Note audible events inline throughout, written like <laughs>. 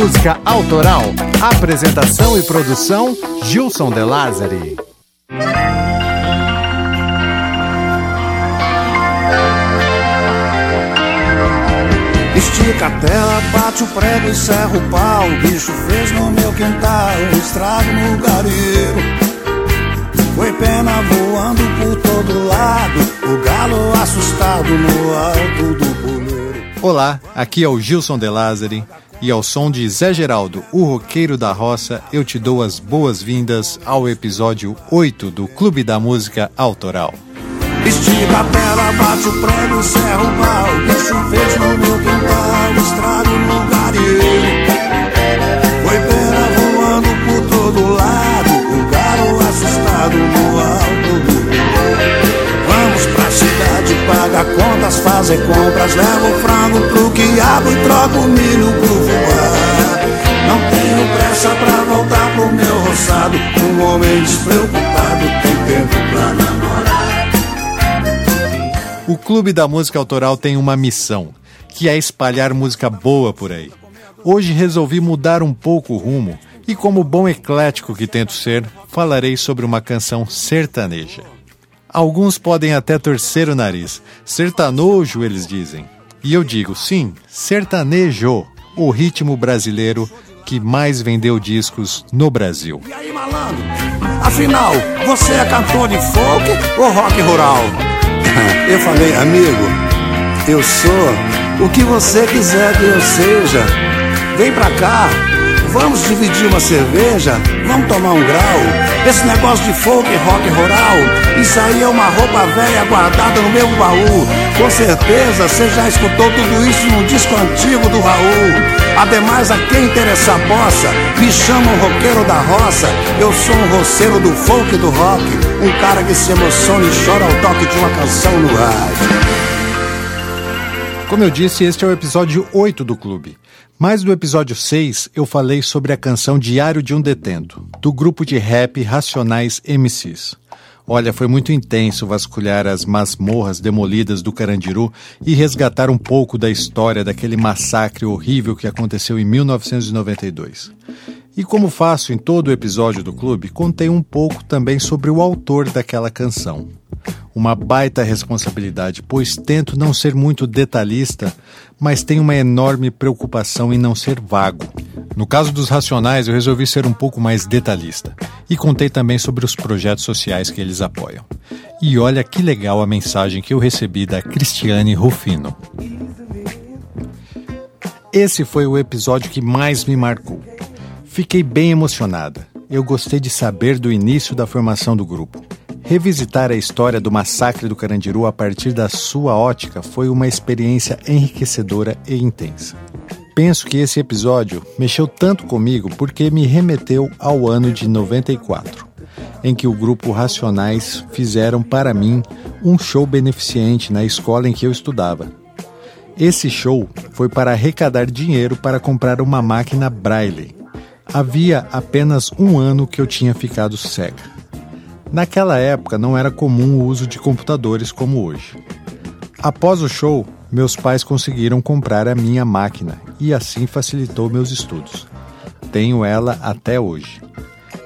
Música Autoral. Apresentação e produção: Gilson De Lázari. Estica a tela, bate o prego e serra o pau. O bicho fez no meu quintal um estrago no gareiro. Foi pena voando por todo lado, o galo assustado no alto do puleiro. Olá, aqui é o Gilson De Lázari e ao som de Zé Geraldo, o roqueiro da roça, eu te dou as boas-vindas ao episódio 8 do Clube da Música Autoral. Estica a tela, bate o prego, serra o pau. Bicho fez no meu quintal, estrago no gareiro. Foi paga contas, fazer compras, leva o frango pro quiabo e troca o milho pro fubá. Não tenho pressa pra voltar pro meu roçado, um homem despreocupado tem tempo pra namorar. O Clube da Música Autoral tem uma missão, que é espalhar música boa por aí. Hoje resolvi mudar um pouco o rumo e, como bom eclético que tento ser, falarei sobre uma canção sertaneja. Alguns podem até torcer o nariz. Sertanojo, eles dizem. E eu digo, sim, sertanejo, o ritmo brasileiro que mais vendeu discos no Brasil. E aí, malandro? Afinal, você é cantor de folk ou rock rural? <laughs> Eu falei, amigo, eu sou o que você quiser que eu seja. Vem pra cá, vamos dividir uma cerveja, vamos tomar um grau. Esse negócio de folk rock rural, isso aí é uma roupa velha guardada no meu baú. Com certeza você já escutou tudo isso num disco antigo do Raul. Ademais, a quem interessar bossa, me chamam roqueiro da roça. Eu sou um roceiro do folk e do rock, um cara que se emociona e chora ao toque de uma canção no rádio. Como eu disse, este é o episódio 8 do clube. Mas no episódio 6 eu falei sobre a canção Diário de um Detento, do grupo de rap Racionais MCs. Olha, foi muito intenso vasculhar as masmorras demolidas do Carandiru e resgatar um pouco da história daquele massacre horrível que aconteceu em 1992. E como faço em todo o episódio do clube, contei um pouco também sobre o autor daquela canção. Uma baita responsabilidade, pois tento não ser muito detalhista, mas tenho uma enorme preocupação em não ser vago. No caso dos Racionais, eu resolvi ser um pouco mais detalhista e contei também sobre os projetos sociais que eles apoiam. E olha que legal a mensagem que eu recebi da Cristiane Rufino. Esse foi o episódio que mais me marcou. Fiquei bem emocionada. Eu gostei de saber do início da formação do grupo. Revisitar a história do massacre do Carandiru a partir da sua ótica foi uma experiência enriquecedora e intensa. Penso que esse episódio mexeu tanto comigo porque me remeteu ao ano de 94, em que o grupo Racionais fizeram para mim um show beneficente na escola em que eu estudava. Esse show foi para arrecadar dinheiro para comprar uma máquina Braille. Havia apenas um ano que eu tinha ficado cega. Naquela época não era comum o uso de computadores como hoje. Após o show, meus pais conseguiram comprar a minha máquina e assim facilitou meus estudos. Tenho ela até hoje.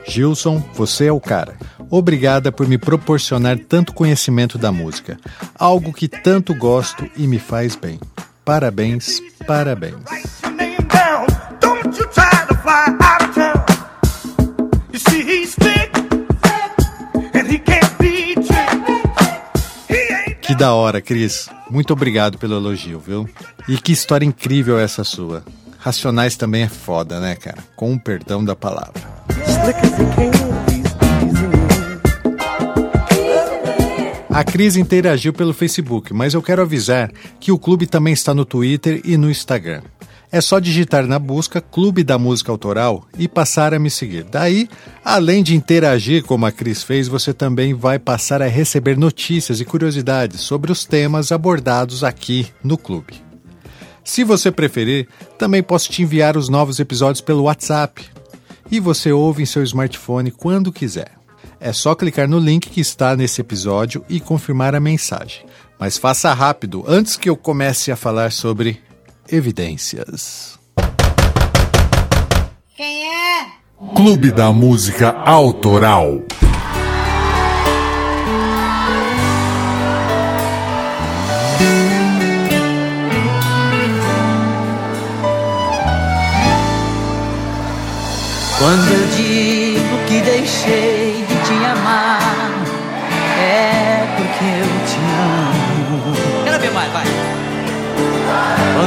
Gilson, você é o cara. Obrigada por me proporcionar tanto conhecimento da música, algo que tanto gosto e me faz bem. Parabéns, parabéns. Que da hora, Cris. Muito obrigado pelo elogio, viu? E que história incrível essa sua. Racionais também é foda, né, cara? Com o perdão da palavra. A Cris interagiu pelo Facebook, mas eu quero avisar que o clube também está no Twitter e no Instagram. É só digitar na busca Clube da Música Autoral e passar a me seguir. Daí, além de interagir como a Cris fez, você também vai passar a receber notícias e curiosidades sobre os temas abordados aqui no clube. Se você preferir, também posso te enviar os novos episódios pelo WhatsApp. E você ouve em seu smartphone quando quiser. É só clicar no link que está nesse episódio e confirmar a mensagem. Mas faça rápido, antes que eu comece a falar sobre evidências. Quem é? Clube da Música Autoral. Quando eu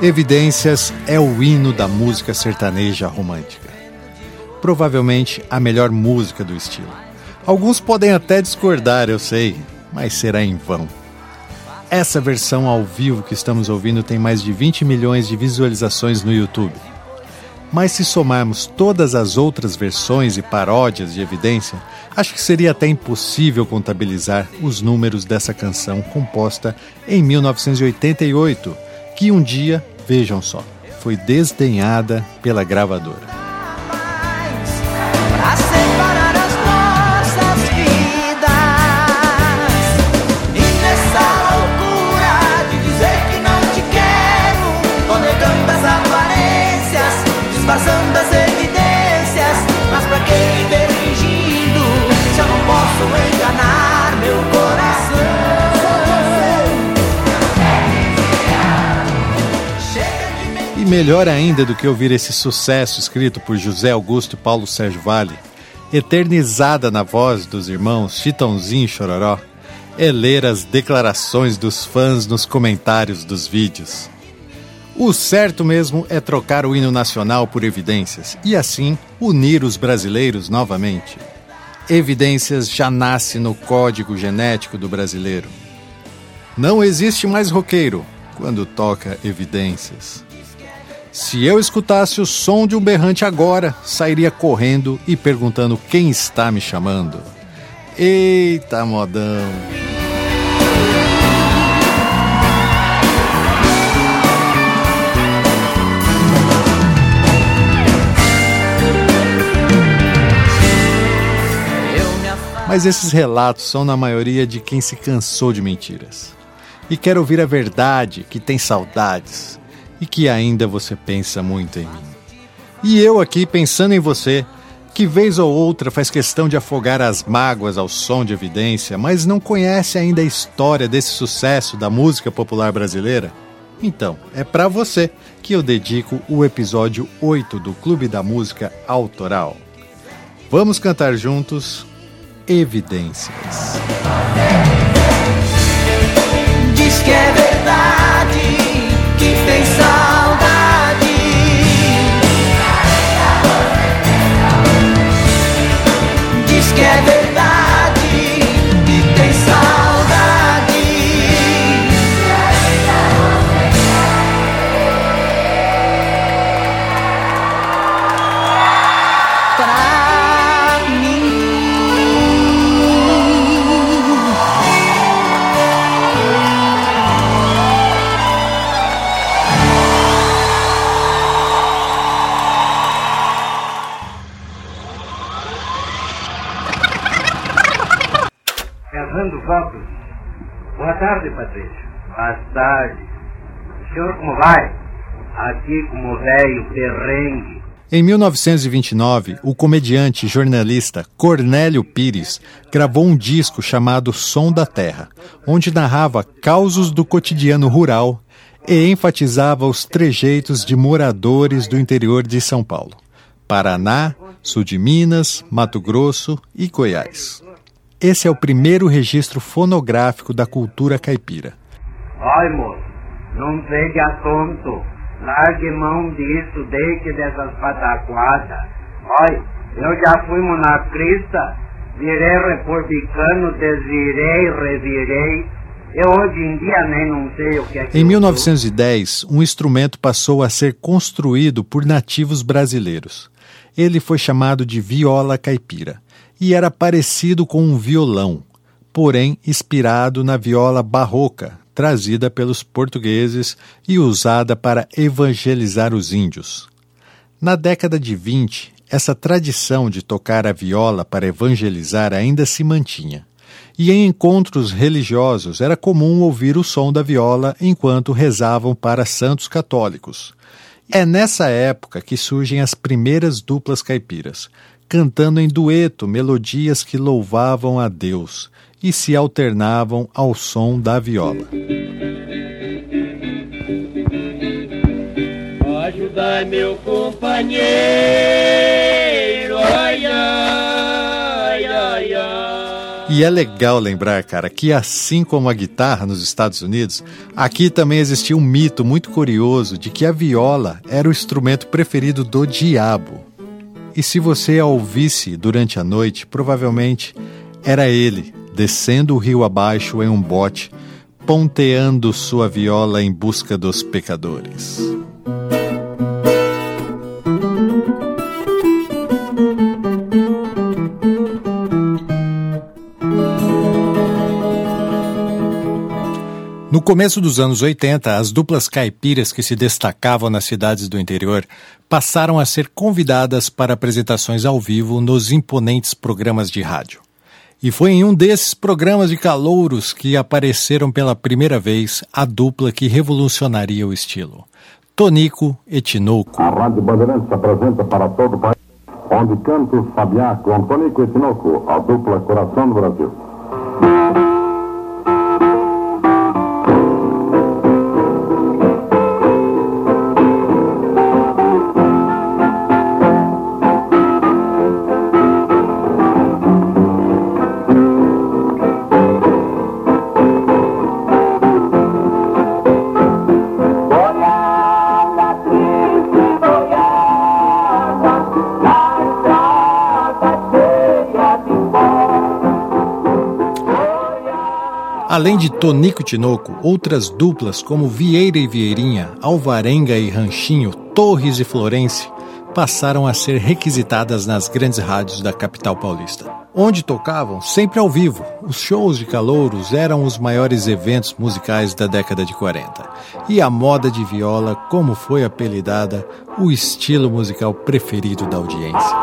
Evidências é o hino da música sertaneja romântica. Provavelmente a melhor música do estilo. Alguns podem até discordar, eu sei, mas será em vão. Essa versão ao vivo que estamos ouvindo tem mais de 20 milhões de visualizações no YouTube. Mas se somarmos todas as outras versões e paródias de evidência, acho que seria até impossível contabilizar os números dessa canção composta em 1988, que um dia, vejam só, foi desdenhada pela gravadora. Melhor ainda do que ouvir esse sucesso escrito por José Augusto e Paulo Sérgio Vale, eternizada na voz dos irmãos Chitãozinho e Chororó, é ler as declarações dos fãs nos comentários dos vídeos. O certo mesmo é trocar o hino nacional por evidências e assim unir os brasileiros novamente. Evidências já nasce no código genético do brasileiro. Não existe mais roqueiro quando toca evidências. Se eu escutasse o som de um berrante agora, sairia correndo e perguntando quem está me chamando. Eita, modão! Mas esses relatos são, na maioria, de quem se cansou de mentiras e quer ouvir a verdade, que tem saudades e que ainda você pensa muito em mim. E eu aqui pensando em você, que vez ou outra faz questão de afogar as mágoas ao som de evidência, mas não conhece ainda a história desse sucesso da música popular brasileira? Então, é para você que eu dedico o episódio 8 do Clube da Música Autoral. Vamos cantar juntos Evidências. Diz que é verdade, tem saudade. Diz que é verdade, tarde, Patrício. Boa tarde. O senhor como vai? Aqui como velho perrengue. Em 1929, o comediante e jornalista Cornélio Pires gravou um disco chamado Som da Terra, onde narrava causos do cotidiano rural e enfatizava os trejeitos de moradores do interior de São Paulo, Paraná, sul de Minas, Mato Grosso e Goiás. Esse é o primeiro registro fonográfico da cultura caipira. Olha, moço, não seja tonto. Largue mão disso, deixe dessas pataquadas. Olha, eu já fui monacrista, virei republicano, desvirei, revirei. Eu hoje em dia nem não sei o que é que Em eu 1910, um instrumento passou a ser construído por nativos brasileiros. Ele foi chamado de viola caipira e era parecido com um violão, porém inspirado na viola barroca, trazida pelos portugueses e usada para evangelizar os índios. Na década de 20, essa tradição de tocar a viola para evangelizar ainda se mantinha. E em encontros religiosos era comum ouvir o som da viola enquanto rezavam para santos católicos. É nessa época que surgem as primeiras duplas caipiras, cantando em dueto melodias que louvavam a Deus e se alternavam ao som da viola. Ajudai meu companheiro, ai, ai, ai, ai. E é legal lembrar, cara, que assim como a guitarra nos Estados Unidos, aqui também existia um mito muito curioso de que a viola era o instrumento preferido do diabo. E se você a ouvisse durante a noite, provavelmente era ele descendo o rio abaixo em um bote, ponteando sua viola em busca dos pecadores. No começo dos anos 80, as duplas caipiras que se destacavam nas cidades do interior passaram a ser convidadas para apresentações ao vivo nos imponentes programas de rádio. E foi em um desses programas de calouros que apareceram pela primeira vez a dupla que revolucionaria o estilo. Tonico e Tinoco. A Rádio Bandeirantes apresenta para todo o país, onde canta o Sabiá com Tonico e Tinoco, a dupla Coração do Brasil. Além de Tonico e Tinoco, outras duplas como Vieira e Vieirinha, Alvarenga e Ranchinho, Torres e Florence passaram a ser requisitadas nas grandes rádios da capital paulista, onde tocavam sempre ao vivo. Os shows de calouros eram os maiores eventos musicais da década de 40. E a moda de viola, como foi apelidada, o estilo musical preferido da audiência.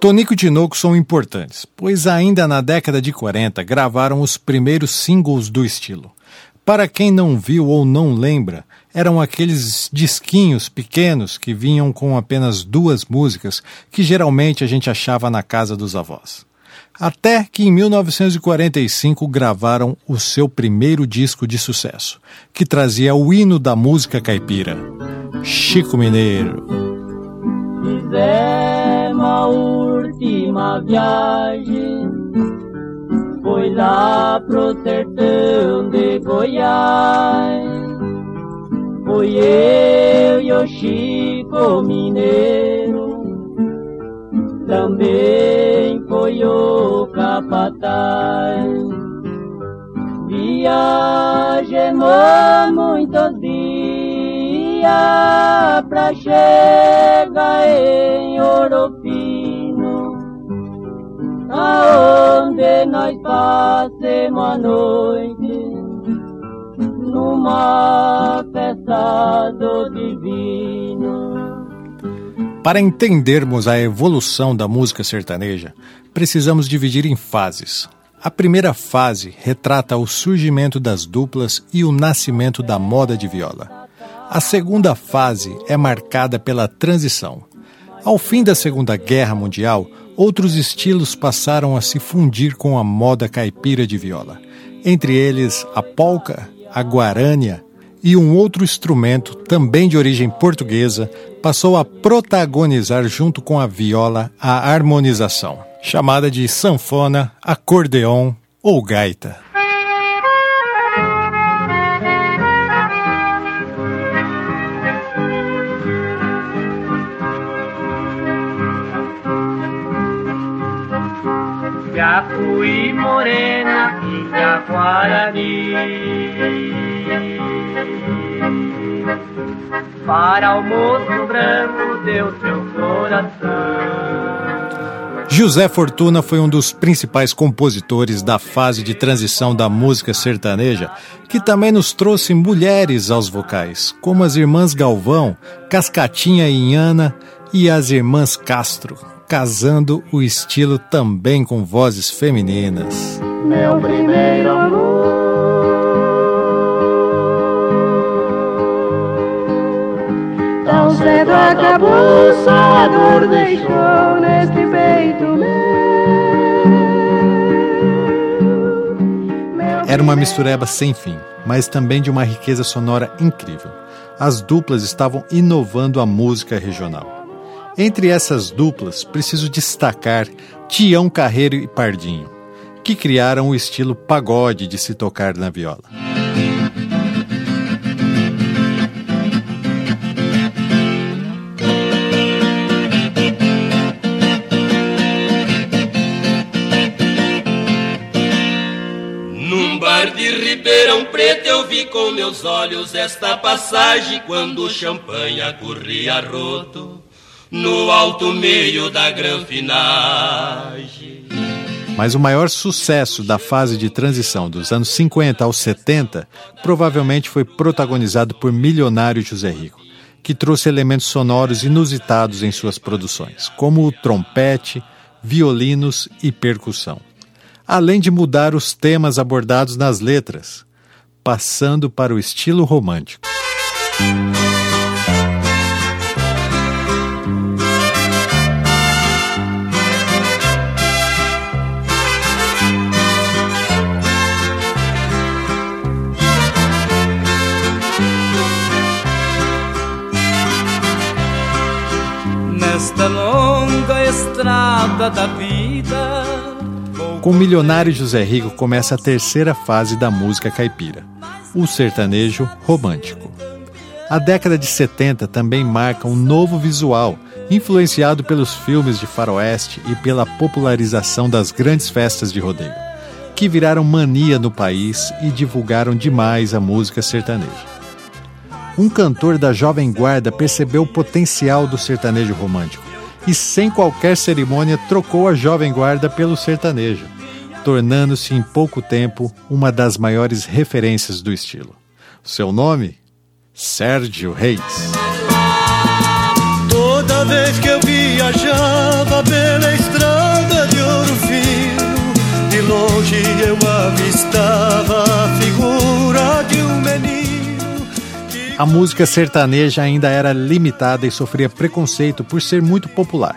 Tonico e Tinoco são importantes, pois ainda na década de 40 gravaram os primeiros singles do estilo. Para quem não viu ou não lembra, eram aqueles disquinhos pequenos que vinham com apenas duas músicas que geralmente a gente achava na casa dos avós. Até que em 1945 gravaram o seu primeiro disco de sucesso, que trazia o hino da música caipira, Chico Mineiro. Fizemos a última viagem. Foi lá pro sertão de Goiás. Foi eu e o Chico Mineiro. Também foi o capataz. Viajemos muitos dias Pra chegar em Ouro nós passemos a noite Numa festa do divino Para entendermos a evolução da música sertaneja, precisamos dividir em fases. A primeira fase retrata o surgimento das duplas e o nascimento da moda de viola. A segunda fase é marcada pela transição. Ao fim da Segunda Guerra Mundial, outros estilos passaram a se fundir com a moda caipira de viola. Entre eles, a polca, a guarânia e um outro instrumento, também de origem portuguesa, passou a protagonizar junto com a viola a harmonização, chamada de sanfona, acordeon ou gaita. Jacuí morena Jaguarani para o moço branco deu seu coração. José Fortuna foi um dos principais compositores da fase de transição da música sertaneja, que também nos trouxe mulheres aos vocais, como as irmãs Galvão, Cascatinha e Inhana e as irmãs Castro, casando o estilo também com vozes femininas. Meu primeiro amor. Tão cedo acabou, só a dor deixou neste peito meu. Era uma mistureba sem fim, mas também de uma riqueza sonora incrível. As duplas estavam inovando a música regional. Entre essas duplas, preciso destacar Tião Carreiro e Pardinho, que criaram o estilo pagode de se tocar na viola. Num bar de Ribeirão Preto eu vi com meus olhos esta passagem quando o champanha corria roto no alto meio da granfinagem. Mas o maior sucesso da fase de transição dos anos 50 aos 70 provavelmente foi protagonizado por Milionário José Rico, que trouxe elementos sonoros inusitados em suas produções, como o trompete, violinos e percussão. Além de mudar os temas abordados nas letras, passando para o estilo romântico. Nesta longa estrada da vida. Com o milionário José Rico começa a terceira fase da música caipira, o sertanejo romântico. A década de 70 também marca um novo visual, influenciado pelos filmes de faroeste e pela popularização das grandes festas de rodeio, que viraram mania no país e divulgaram demais a música sertaneja. Um cantor da Jovem Guarda percebeu o potencial do sertanejo romântico e, sem qualquer cerimônia, trocou a Jovem Guarda pelo sertanejo, tornando-se em pouco tempo uma das maiores referências do estilo. Seu nome? Sérgio Reis. Toda vez que eu viajava pela estrada de ouro fino, de longe eu avistava A música sertaneja ainda era limitada e sofria preconceito por ser muito popular.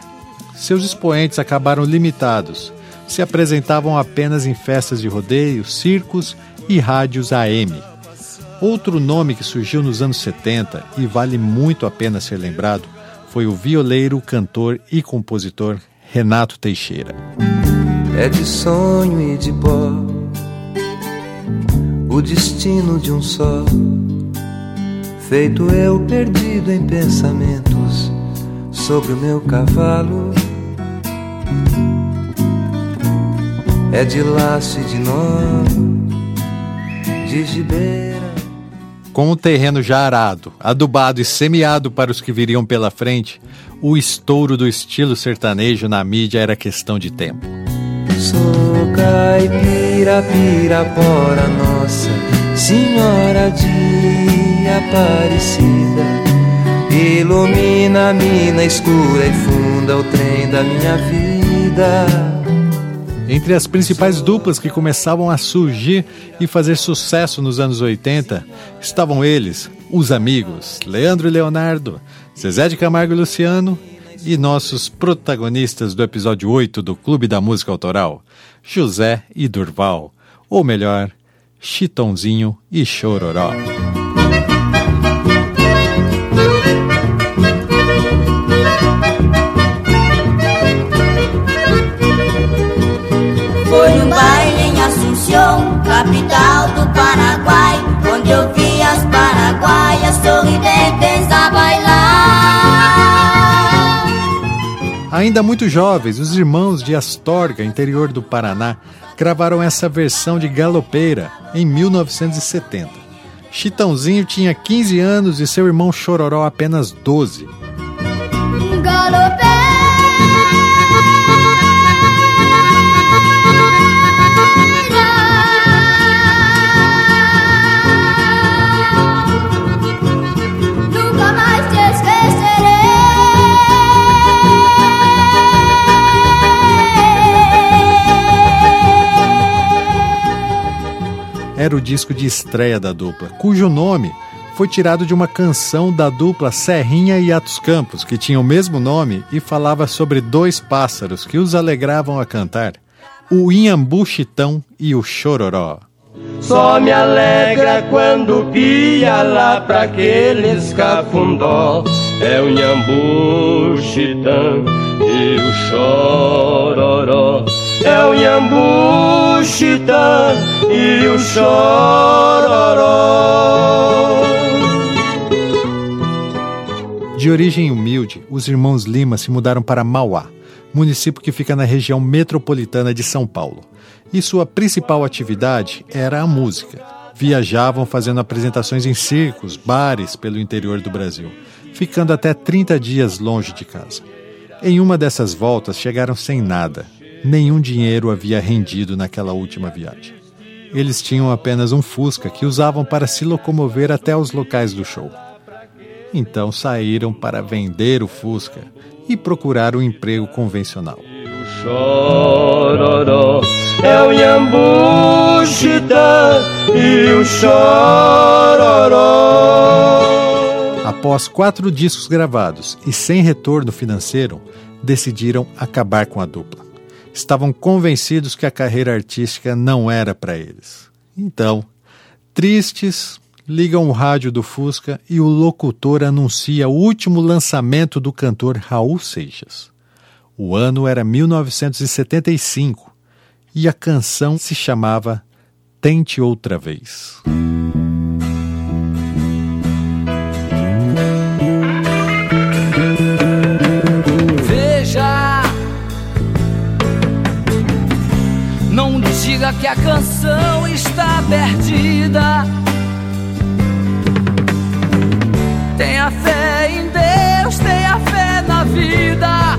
Seus expoentes acabaram limitados, se apresentavam apenas em festas de rodeio, circos e rádios AM. Outro nome que surgiu nos anos 70 e vale muito a pena ser lembrado foi o violeiro, cantor e compositor Renato Teixeira. É de sonho e de pó o destino de um só. Feito eu perdido em pensamentos sobre o meu cavalo. É de laço e de nó, de gibeira. Com o terreno já arado, adubado e semeado para os que viriam pela frente, o estouro do estilo sertanejo na mídia era questão de tempo. Sou caipira, pirapora, nossa Senhora de Aparecida. Ilumina a mina escura e funda o trem da minha vida. Entre as principais duplas que começavam a surgir e fazer sucesso nos anos 80 estavam eles, os amigos Leandro e Leonardo, Zezé de Camargo e Luciano e nossos protagonistas do episódio 8 do Clube da Música Autoral, José e Durval, ou melhor, Chitãozinho e Chororó. Ainda muito jovens, os irmãos de Astorga, interior do Paraná, gravaram essa versão de Galopeira em 1970. Chitãozinho tinha 15 anos e seu irmão Chororó apenas 12. Galopé Era o disco de estreia da dupla, cujo nome foi tirado de uma canção da dupla Serrinha e Atos Campos, que tinha o mesmo nome e falava sobre dois pássaros que os alegravam a cantar: o Inhambu Chitão e o Chororó. Só me alegra quando pia lá pra aqueles cafundó. É o Nhambu Chitã e o Chororó. É o Nhambu e o Chororó. De origem humilde, os irmãos Lima se mudaram para Mauá, município que fica na região metropolitana de São Paulo. E sua principal atividade era a música. Viajavam fazendo apresentações em circos, bares pelo interior do Brasil, ficando até 30 dias longe de casa. Em uma dessas voltas chegaram sem nada. Nenhum dinheiro havia rendido naquela última viagem. Eles tinham apenas um Fusca que usavam para se locomover até os locais do show. Então saíram para vender o Fusca e procurar um emprego convencional. Chororó. É o Chitã e o Chororó. Após quatro discos gravados e sem retorno financeiro, decidiram acabar com a dupla. Estavam convencidos que a carreira artística não era para eles. Então, tristes, ligam o rádio do Fusca e o locutor anuncia o último lançamento do cantor Raul Seixas. O ano era 1975 e a canção se chamava Tente Outra Vez. Que a canção está perdida. Tenha fé em Deus, tenha fé na vida.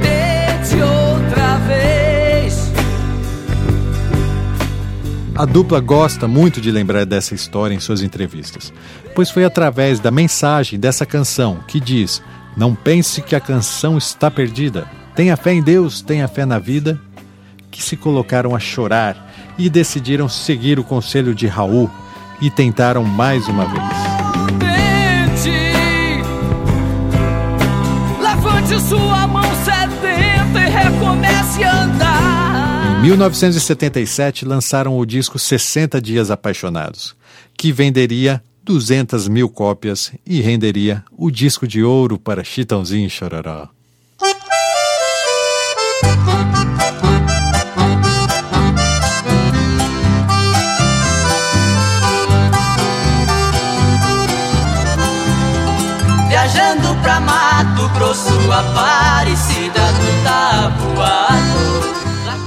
Tente outra vez. A dupla gosta muito de lembrar dessa história em suas entrevistas, pois foi através da mensagem dessa canção que diz: Não pense que a canção está perdida. Tenha fé em Deus, tenha fé na vida, que se colocaram a chorar e decidiram seguir o conselho de Raul e tentaram mais uma vez. Tente, levante sua mão sedenta e recomece a andar. Em 1977 lançaram o disco 60 Dias Apaixonados, que venderia 200 mil cópias e renderia o disco de ouro para Chitãozinho e Chororó. Mato Grosso, Aparecida do Tabuado.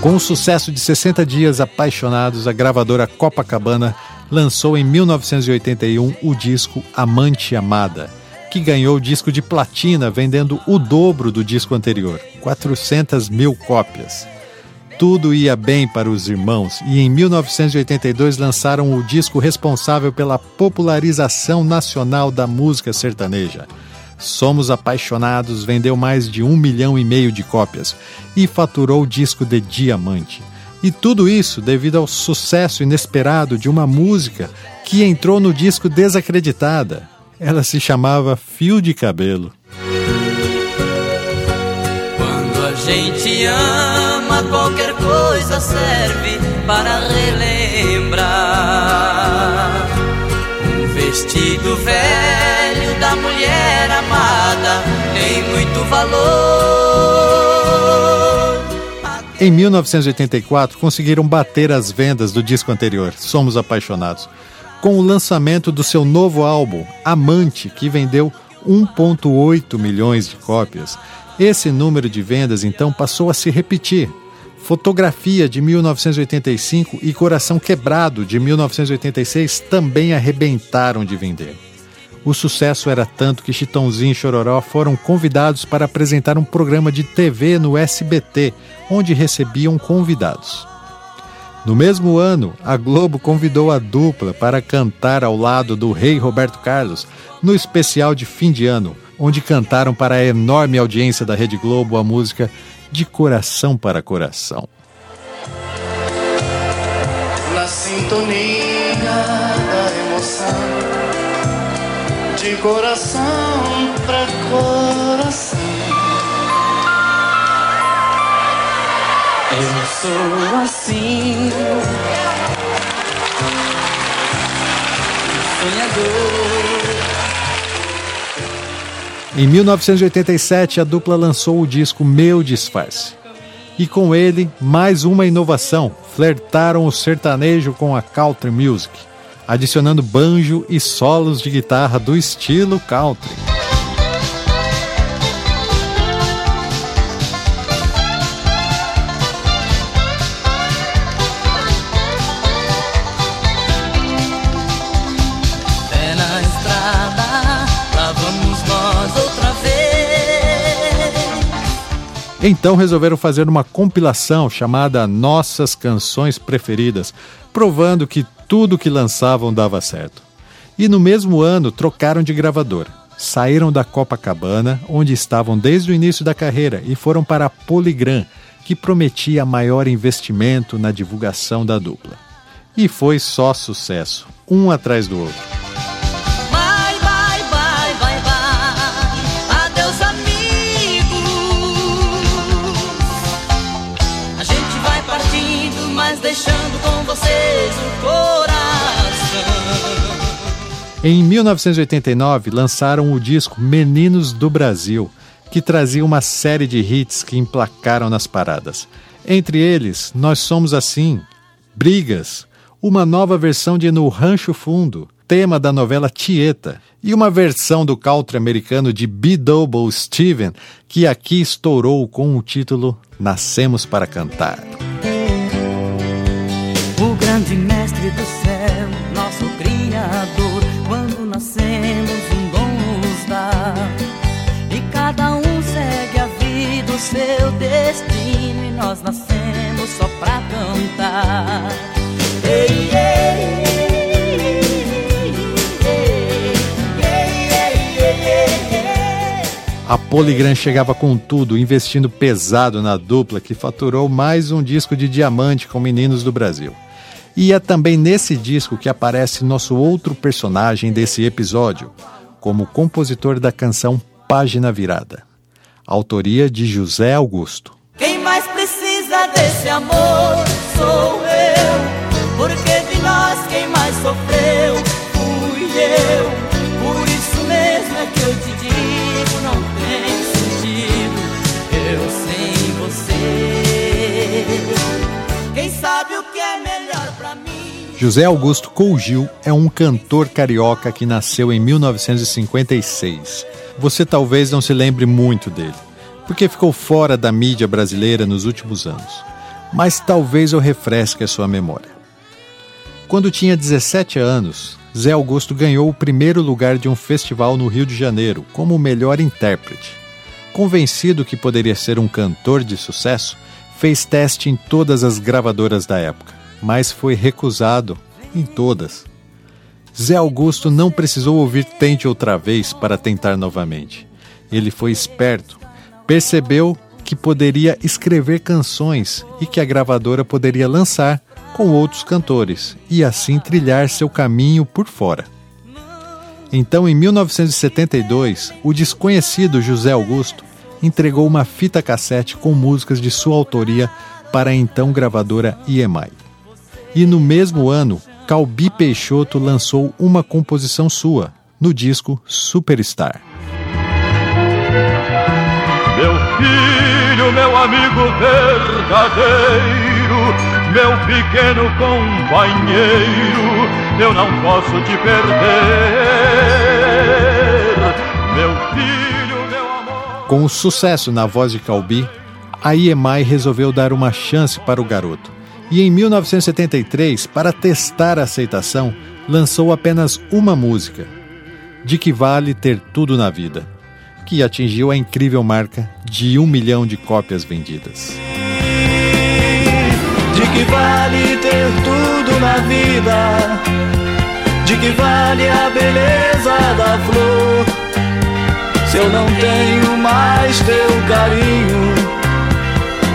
Com o sucesso de 60 Dias Apaixonados, a gravadora Copacabana lançou em 1981 o disco Amante Amada, que ganhou o disco de platina, vendendo o dobro do disco anterior, 400 mil cópias. Tudo ia bem para os irmãos e em 1982 lançaram o disco responsável pela popularização nacional da música sertaneja. Somos Apaixonados vendeu mais de um milhão e meio de cópias e faturou o disco de diamante. E tudo isso devido ao sucesso inesperado de uma música que entrou no disco desacreditada. Ela se chamava Fio de Cabelo. Quando a gente ama, qualquer coisa serve para relembrar. Um vestido velho da mulher muito valor. Em 1984, conseguiram bater as vendas do disco anterior, Somos Apaixonados, com o lançamento do seu novo álbum, Amante, que vendeu 1,8 milhões de cópias. Esse número de vendas então passou a se repetir, Fotografia de 1985 e Coração Quebrado de 1986 também arrebentaram de vender. O sucesso era tanto que Chitãozinho e Chororó foram convidados para apresentar um programa de TV no SBT, onde recebiam convidados. No mesmo ano, a Globo convidou a dupla para cantar ao lado do rei Roberto Carlos no especial de fim de ano, onde cantaram para a enorme audiência da Rede Globo a música De Coração para Coração. Na sintonia coração para coração. Eu sou assim, sonhador. Em 1987, a dupla lançou o disco Meu Disfarce. E com ele, mais uma inovação: flertaram o sertanejo com a country music, adicionando banjo e solos de guitarra do estilo country. É na estrada, lá vamos nós outra vez. Então resolveram fazer uma compilação chamada Nossas Canções Preferidas, provando que tudo que lançavam dava certo. E no mesmo ano trocaram de gravadora. Saíram da Copacabana, onde estavam desde o início da carreira, e foram para a Polygram, que prometia maior investimento na divulgação da dupla. E foi só sucesso, um atrás do outro. Em 1989, lançaram o disco Meninos do Brasil, que trazia uma série de hits que emplacaram nas paradas. Entre eles, Nós Somos Assim, Brigas, uma nova versão de No Rancho Fundo, tema da novela Tieta, e uma versão do country americano de B. Double Steven, que aqui estourou com o título Nascemos para Cantar. O grande mestre do céu, seu destino, e nós nascemos só pra cantar. Ei, ei, A Polygram chegava com tudo, investindo pesado na dupla que faturou mais um disco de diamante com Meninos do Brasil. E é também nesse disco que aparece nosso outro personagem desse episódio, como compositor da canção Página Virada. Autoria de José Augusto. Quem mais precisa desse amor sou eu, porque de nós quem mais sofreu fui eu. Por isso mesmo é que eu te digo, não tem sentido eu sem você. Quem sabe o que é melhor pra mim? José Augusto Cougil é um cantor carioca que nasceu em 1956. Você talvez não se lembre muito dele, porque ficou fora da mídia brasileira nos últimos anos. Mas talvez eu refresque a sua memória. Quando tinha 17 anos, Zé Augusto ganhou o primeiro lugar de um festival no Rio de Janeiro como melhor intérprete. Convencido que poderia ser um cantor de sucesso, fez teste em todas as gravadoras da época, mas foi recusado em todas. Zé Augusto não precisou ouvir Tente Outra Vez para tentar novamente. Ele foi esperto, percebeu que poderia escrever canções e que a gravadora poderia lançar com outros cantores e assim trilhar seu caminho por fora. Então, em 1972, o desconhecido José Augusto entregou uma fita cassete com músicas de sua autoria para a então gravadora EMI. E no mesmo ano, Calbi Peixoto lançou uma composição sua, no disco Superstar. Meu filho, meu amigo verdadeiro, meu pequeno companheiro, eu não posso te perder. Meu filho, meu amor. Com o sucesso na voz de Calbi, a EMI resolveu dar uma chance para o garoto. E em 1973, para testar a aceitação, lançou apenas uma música, De que vale ter tudo na vida, que atingiu a incrível marca de um milhão de cópias vendidas. De que vale ter tudo na vida? De que vale a beleza da flor? Se eu não tenho mais teu carinho,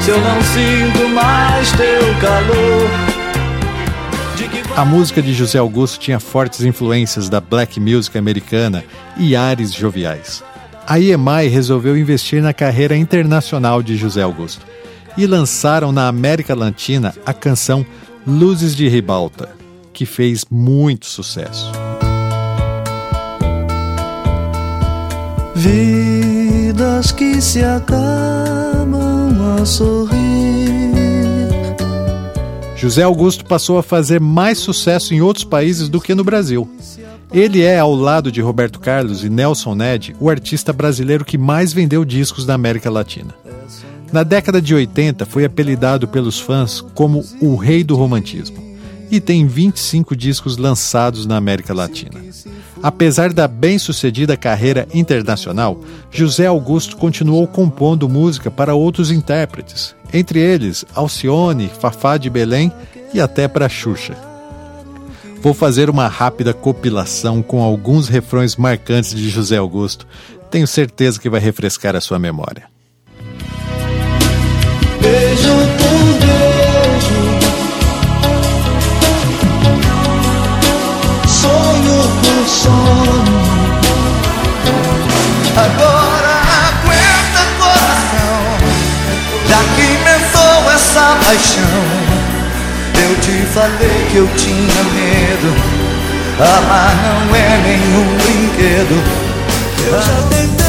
se eu não sinto mais teu calor. A música de José Augusto tinha fortes influências da black music americana e ares joviais. A EMI resolveu investir na carreira internacional de José Augusto e lançaram na América Latina a canção Luzes de Ribalta, que fez muito sucesso. Vidas que se acabam José Augusto passou a fazer mais sucesso em outros países do que no Brasil. Ele é, ao lado de Roberto Carlos e Nelson Ned, o artista brasileiro que mais vendeu discos da América Latina. Na década de 80, foi apelidado pelos fãs como o Rei do Romantismo e tem 25 discos lançados na América Latina. Apesar da bem-sucedida carreira internacional, José Augusto continuou compondo música para outros intérpretes, entre eles Alcione, Fafá de Belém e até para Xuxa. Vou fazer uma rápida compilação com alguns refrões marcantes de José Augusto. Tenho certeza que vai refrescar a sua memória. Beijo por sonho. Agora aguenta coração, já que inventou essa paixão. Eu te falei que eu tinha medo, amar não é nenhum brinquedo. Eu já tentei,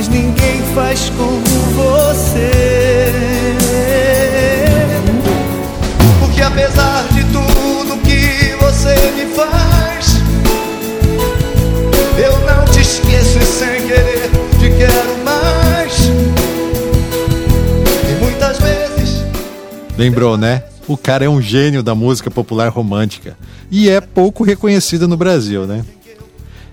mas ninguém faz como você. Porque apesar de tudo que você me faz, eu não te esqueço e sem querer te quero mais. E muitas vezes. Lembrou, né? O cara é um gênio da música popular romântica e é pouco reconhecido no Brasil, né?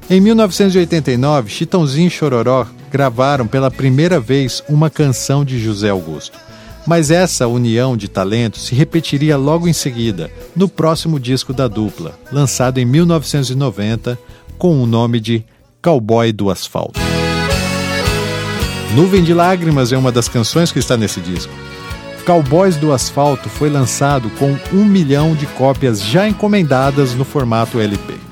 Em 1989, Chitãozinho e Chororó gravaram pela primeira vez uma canção de José Augusto. Mas essa união de talentos se repetiria logo em seguida, no próximo disco da dupla, lançado em 1990, com o nome de Cowboy do Asfalto. Nuvem de Lágrimas é uma das canções que está nesse disco. Cowboys do Asfalto foi lançado com um milhão de cópias já encomendadas no formato LP.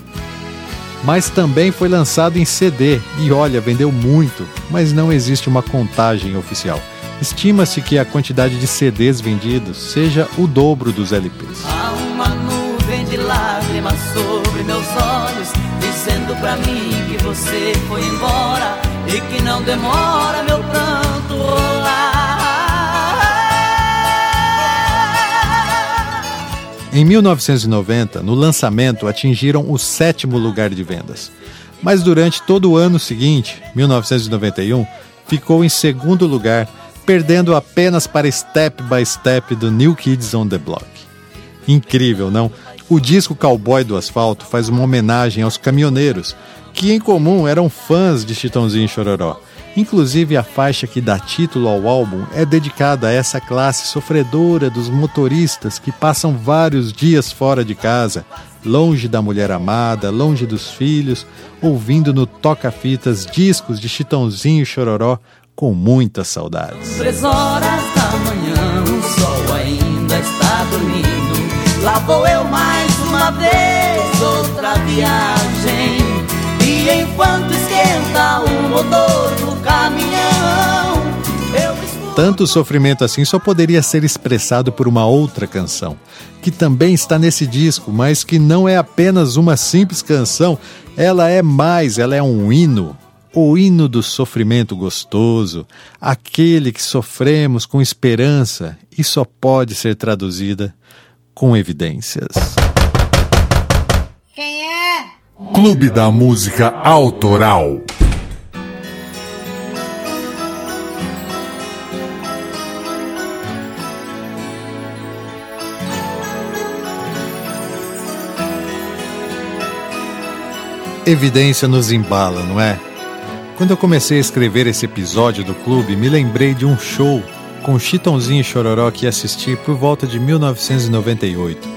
Mas também foi lançado em CD e olha, vendeu muito, mas não existe uma contagem oficial. Estima-se que a quantidade de CDs vendidos seja o dobro dos LPs. Há uma nuvem de lágrimas sobre meus olhos, dizendo mim que você foi embora e que não demora meu pranto Em 1990, no lançamento, atingiram o sétimo lugar de vendas. Mas durante todo o ano seguinte, 1991, ficou em segundo lugar, perdendo apenas para Step by Step do New Kids on the Block. Incrível, não? O disco Cowboy do Asfalto faz uma homenagem aos caminhoneiros, que em comum eram fãs de Chitãozinho e Chororó. Inclusive, a faixa que dá título ao álbum é dedicada a essa classe sofredora dos motoristas que passam vários dias fora de casa, longe da mulher amada, longe dos filhos, ouvindo no toca-fitas discos de Chitãozinho e Chororó com muitas saudades. Três horas da manhã, o sol ainda está dormindo. Lá vou eu mais uma vez, outra viagem. E enquanto esquenta o motor do caminhão. Tanto sofrimento assim só poderia ser expressado por uma outra canção, que também está nesse disco, mas que não é apenas uma simples canção, ela é mais, ela é um hino. O hino do sofrimento gostoso, aquele que sofremos com esperança e só pode ser traduzida com evidências. Quem é? Clube da Música Autoral. Evidência nos embala, não é? Quando eu comecei a escrever esse episódio do clube, me lembrei de um show com Chitãozinho e Chororó que assisti por volta de 1998.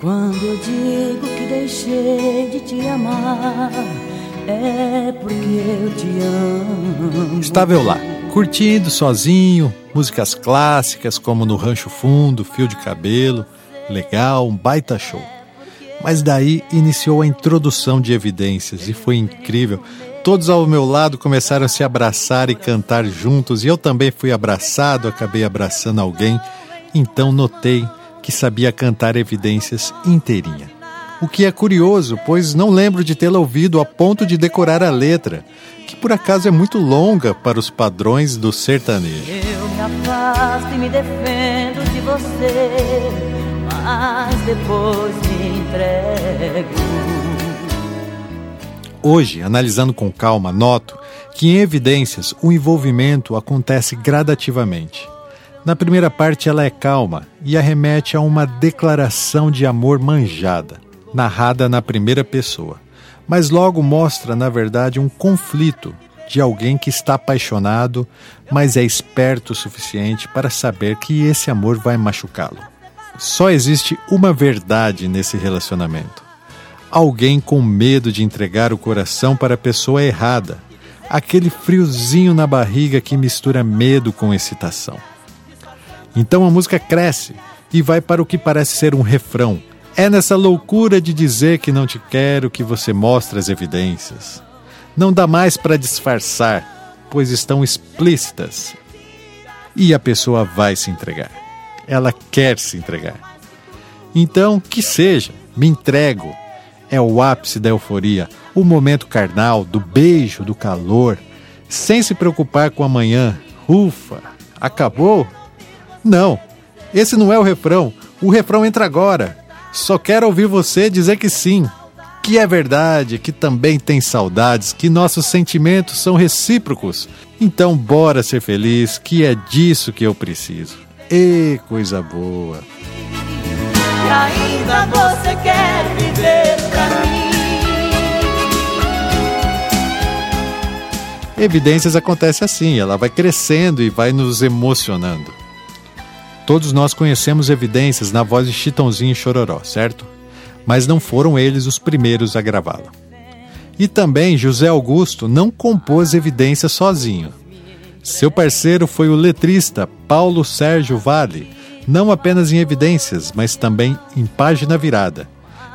Quando eu digo que deixei de te amar, é porque eu te amo. Estava eu lá, curtindo sozinho, músicas clássicas como No Rancho Fundo, Fio de Cabelo, legal, um baita show. Mas daí iniciou a introdução de evidências e foi incrível. Todos ao meu lado começaram a se abraçar e cantar juntos, e eu também fui abraçado, acabei abraçando alguém. Então notei que sabia cantar evidências inteirinha. O que é curioso, pois não lembro de tê-la ouvido a ponto de decorar a letra, que por acaso é muito longa para os padrões do sertanejo. Eu me afasto e me defendo de você, mas depois me entrego. Hoje, analisando com calma, noto que em evidências o envolvimento acontece gradativamente. Na primeira parte, ela é calma e arremete a uma declaração de amor manjada, narrada na primeira pessoa, mas logo mostra, na verdade, um conflito de alguém que está apaixonado, mas é esperto o suficiente para saber que esse amor vai machucá-lo. Só existe uma verdade nesse relacionamento. Alguém com medo de entregar o coração para a pessoa errada. Aquele friozinho na barriga que mistura medo com excitação. Então a música cresce e vai para o que parece ser um refrão. É nessa loucura de dizer que não te quero que você mostra as evidências. Não dá mais para disfarçar, pois estão explícitas. E a pessoa vai se entregar. Ela quer se entregar. Então, que seja, me entrego. É o ápice da euforia, o momento carnal, do beijo, do calor, sem se preocupar com amanhã. Ufa, acabou? Não, esse não é o refrão. O refrão entra agora. Só quero ouvir você dizer que sim, que é verdade, que também tem saudades, que nossos sentimentos são recíprocos. Então, bora ser feliz, que é disso que eu preciso. E coisa boa. E ainda você quer viver pra mim. Evidências acontece assim, ela vai crescendo e vai nos emocionando. Todos nós conhecemos evidências na voz de Chitãozinho e Chororó, certo? Mas não foram eles os primeiros a gravá-la. E também José Augusto não compôs evidências sozinho. Seu parceiro foi o letrista Paulo Sérgio Vale, não apenas em evidências, mas também em Página Virada,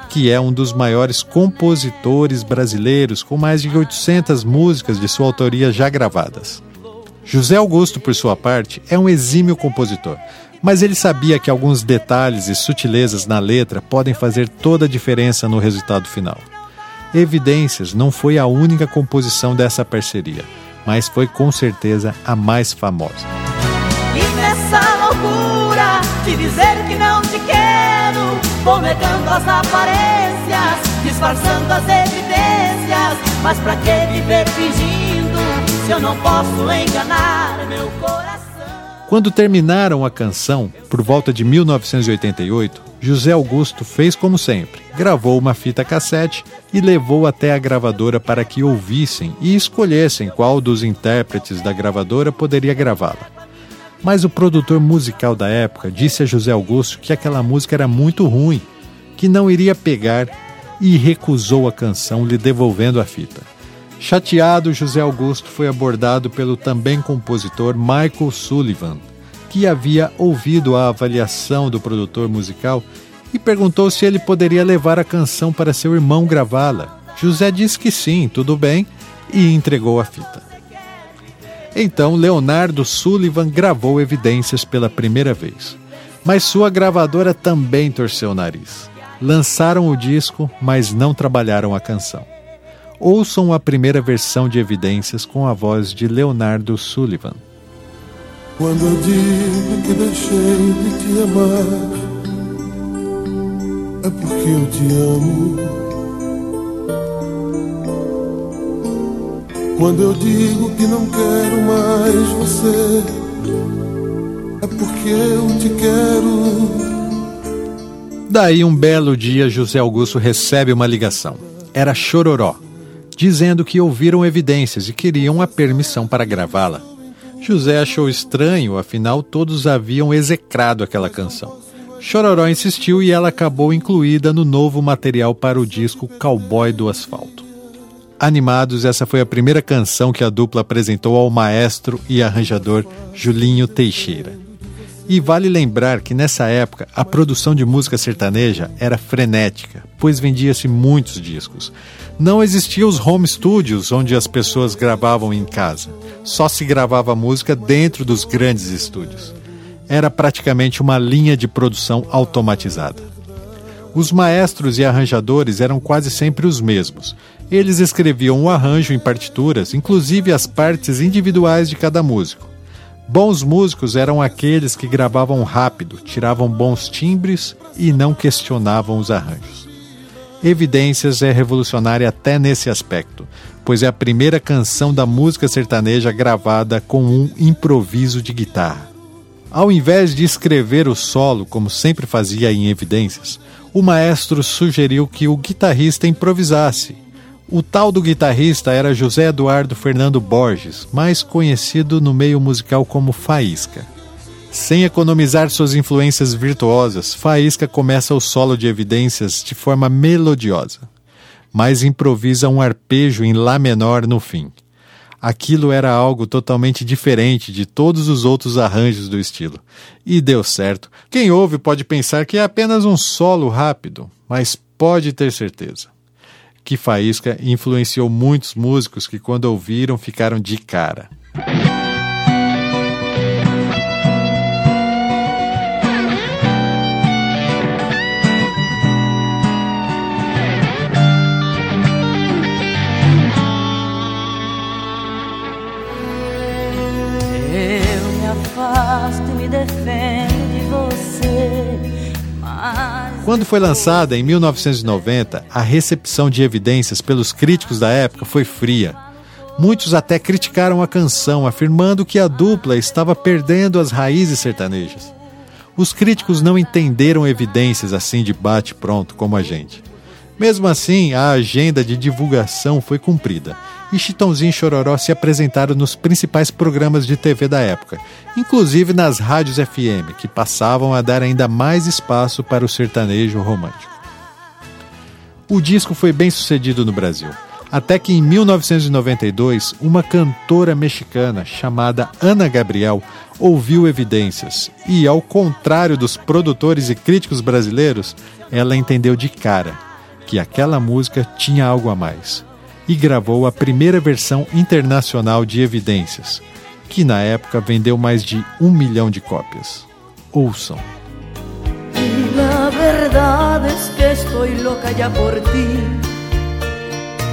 que é um dos maiores compositores brasileiros com mais de 800 músicas de sua autoria já gravadas. José Augusto, por sua parte, é um exímio compositor, mas ele sabia que alguns detalhes e sutilezas na letra podem fazer toda a diferença no resultado final. Evidências não foi a única composição dessa parceria, mas foi com certeza a mais famosa. E nessa loucura de dizer que não te quero, vou negando as aparências, disfarçando as evidências. Mas pra que viver fingindo se eu não posso enganar meu coração? Quando terminaram a canção, por volta de 1988, José Augusto fez como sempre: gravou uma fita cassete e levou até a gravadora para que ouvissem e escolhessem qual dos intérpretes da gravadora poderia gravá-la. Mas o produtor musical da época disse a José Augusto que aquela música era muito ruim, que não iria pegar e recusou a canção, lhe devolvendo a fita. Chateado, José Augusto foi abordado pelo também compositor Michael Sullivan, que havia ouvido a avaliação do produtor musical e perguntou se ele poderia levar a canção para seu irmão gravá-la. José disse que sim, tudo bem, e entregou a fita. Então, Leonardo Sullivan gravou Evidências pela primeira vez. Mas sua gravadora também torceu o nariz. Lançaram o disco, mas não trabalharam a canção. Ouçam a primeira versão de Evidências com a voz de Leonardo Sullivan. Quando eu digo que deixei de te amar, é porque eu te amo. Quando eu digo que não quero mais você, é porque eu te quero. Daí um belo dia José Augusto recebe uma ligação. Era Chororó, dizendo que ouviram evidências e queriam a permissão para gravá-la. José achou estranho, afinal todos haviam execrado aquela canção. Chororó insistiu e ela acabou incluída no novo material para o disco Cowboy do Asfalto. Animados, essa foi a primeira canção que a dupla apresentou ao maestro e arranjador Julinho Teixeira. E vale lembrar que nessa época a produção de música sertaneja era frenética, pois vendia-se muitos discos. Não existiam os home studios onde as pessoas gravavam em casa. Só se gravava música dentro dos grandes estúdios. Era praticamente uma linha de produção automatizada. Os maestros e arranjadores eram quase sempre os mesmos. Eles escreviam o arranjo em partituras, inclusive as partes individuais de cada músico. Bons músicos eram aqueles que gravavam rápido, tiravam bons timbres e não questionavam os arranjos. Evidências é revolucionária até nesse aspecto, pois é a primeira canção da música sertaneja gravada com um improviso de guitarra. Ao invés de escrever o solo, como sempre fazia em Evidências, o maestro sugeriu que o guitarrista improvisasse o tal do guitarrista era José Eduardo Fernando Borges, mais conhecido no meio musical como Faísca. Sem economizar suas influências virtuosas, Faísca começa o solo de evidências de forma melodiosa, mas improvisa um arpejo em Lá menor no fim. Aquilo era algo totalmente diferente de todos os outros arranjos do estilo. E deu certo. Quem ouve pode pensar que é apenas um solo rápido, mas pode ter certeza que Faísca influenciou muitos músicos que, quando ouviram, ficaram de cara. Quando foi lançada em 1990, a recepção de evidências pelos críticos da época foi fria. Muitos até criticaram a canção, afirmando que a dupla estava perdendo as raízes sertanejas. Os críticos não entenderam evidências assim de bate-pronto como a gente. Mesmo assim, a agenda de divulgação foi cumprida e Chitãozinho e Chororó se apresentaram nos principais programas de TV da época, inclusive nas rádios FM, que passavam a dar ainda mais espaço para o sertanejo romântico. O disco foi bem sucedido no Brasil, até que em 1992, uma cantora mexicana chamada Ana Gabriel ouviu evidências e, ao contrário dos produtores e críticos brasileiros, ela entendeu de cara que aquela música tinha algo a mais e gravou a primeira versão internacional de Evidências, que na época vendeu mais de um milhão de cópias. Ouçam. La verdad es que estoy loca ya por ti,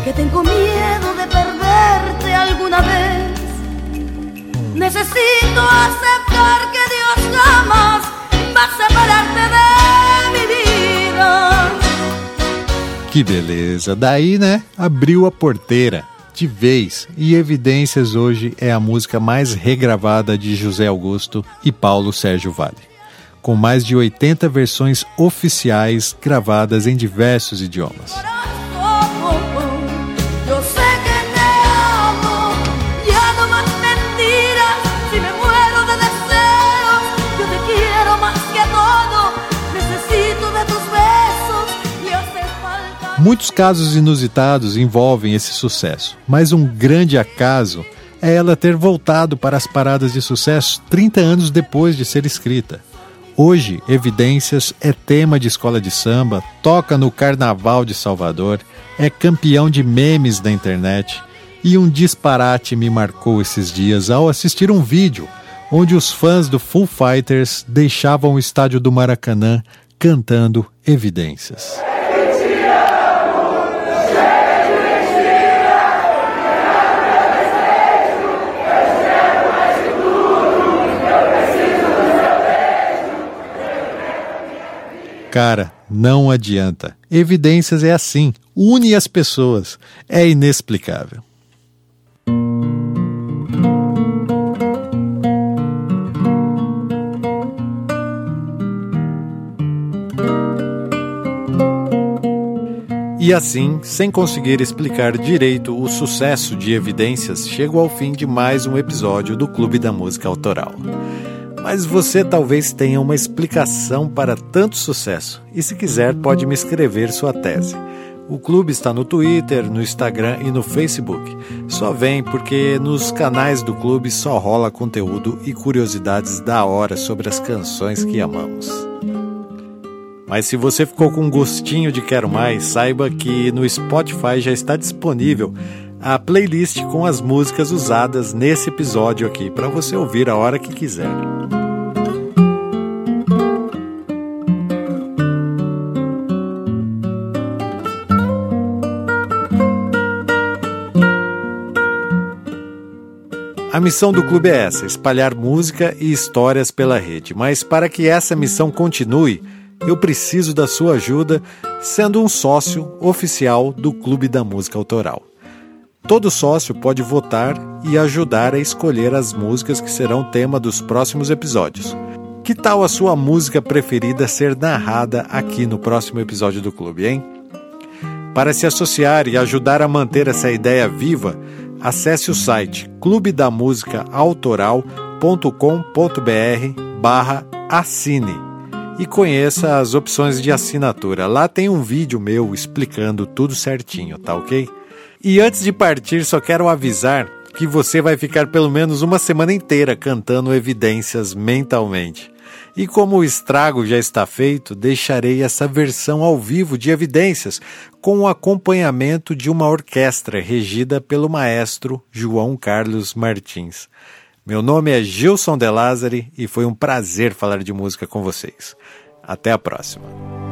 que tengo miedo de perderte alguna vez. Necesito aceptar Que beleza! Daí, né, abriu a porteira de vez e Evidências hoje é a música mais regravada de José Augusto e Paulo Sérgio Vale, com mais de 80 versões oficiais gravadas em diversos idiomas. Muitos casos inusitados envolvem esse sucesso, mas um grande acaso é ela ter voltado para as paradas de sucesso 30 anos depois de ser escrita. Hoje, Evidências é tema de escola de samba, toca no Carnaval de Salvador, é campeão de memes da internet e um disparate me marcou esses dias ao assistir um vídeo onde os fãs do Full Fighters deixavam o estádio do Maracanã cantando Evidências. Cara, não adianta. Evidências é assim, une as pessoas. É inexplicável. E assim, sem conseguir explicar direito o sucesso de Evidências, chego ao fim de mais um episódio do Clube da Música Autoral. Mas você talvez tenha uma explicação para tanto sucesso, e se quiser, pode me escrever sua tese. O clube está no Twitter, no Instagram e no Facebook. Só vem porque nos canais do clube só rola conteúdo e curiosidades da hora sobre as canções que amamos. Mas se você ficou com um gostinho de quero mais, saiba que no Spotify já está disponível a playlist com as músicas usadas nesse episódio aqui para você ouvir a hora que quiser. A missão do clube é essa: espalhar música e histórias pela rede. Mas para que essa missão continue, eu preciso da sua ajuda sendo um sócio oficial do Clube da Música Autoral. Todo sócio pode votar e ajudar a escolher as músicas que serão tema dos próximos episódios. Que tal a sua música preferida ser narrada aqui no próximo episódio do clube, hein? Para se associar e ajudar a manter essa ideia viva, acesse o site clubedamusicaautoral.com.br barra assine e conheça as opções de assinatura. Lá tem um vídeo meu explicando tudo certinho, tá ok? E antes de partir, só quero avisar que você vai ficar pelo menos uma semana inteira cantando evidências mentalmente. E como o estrago já está feito, deixarei essa versão ao vivo de evidências com o acompanhamento de uma orquestra regida pelo maestro João Carlos Martins. Meu nome é Gilson De Lázari e foi um prazer falar de música com vocês. Até a próxima.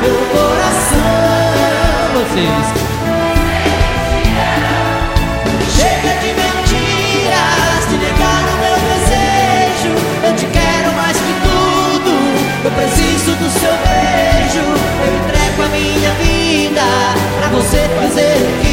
meu coração. Vocês. Chega de mentiras, de negar o meu desejo. Eu te quero mais que tudo. Eu preciso do seu beijo. Eu entrego a minha vida pra você fazer o que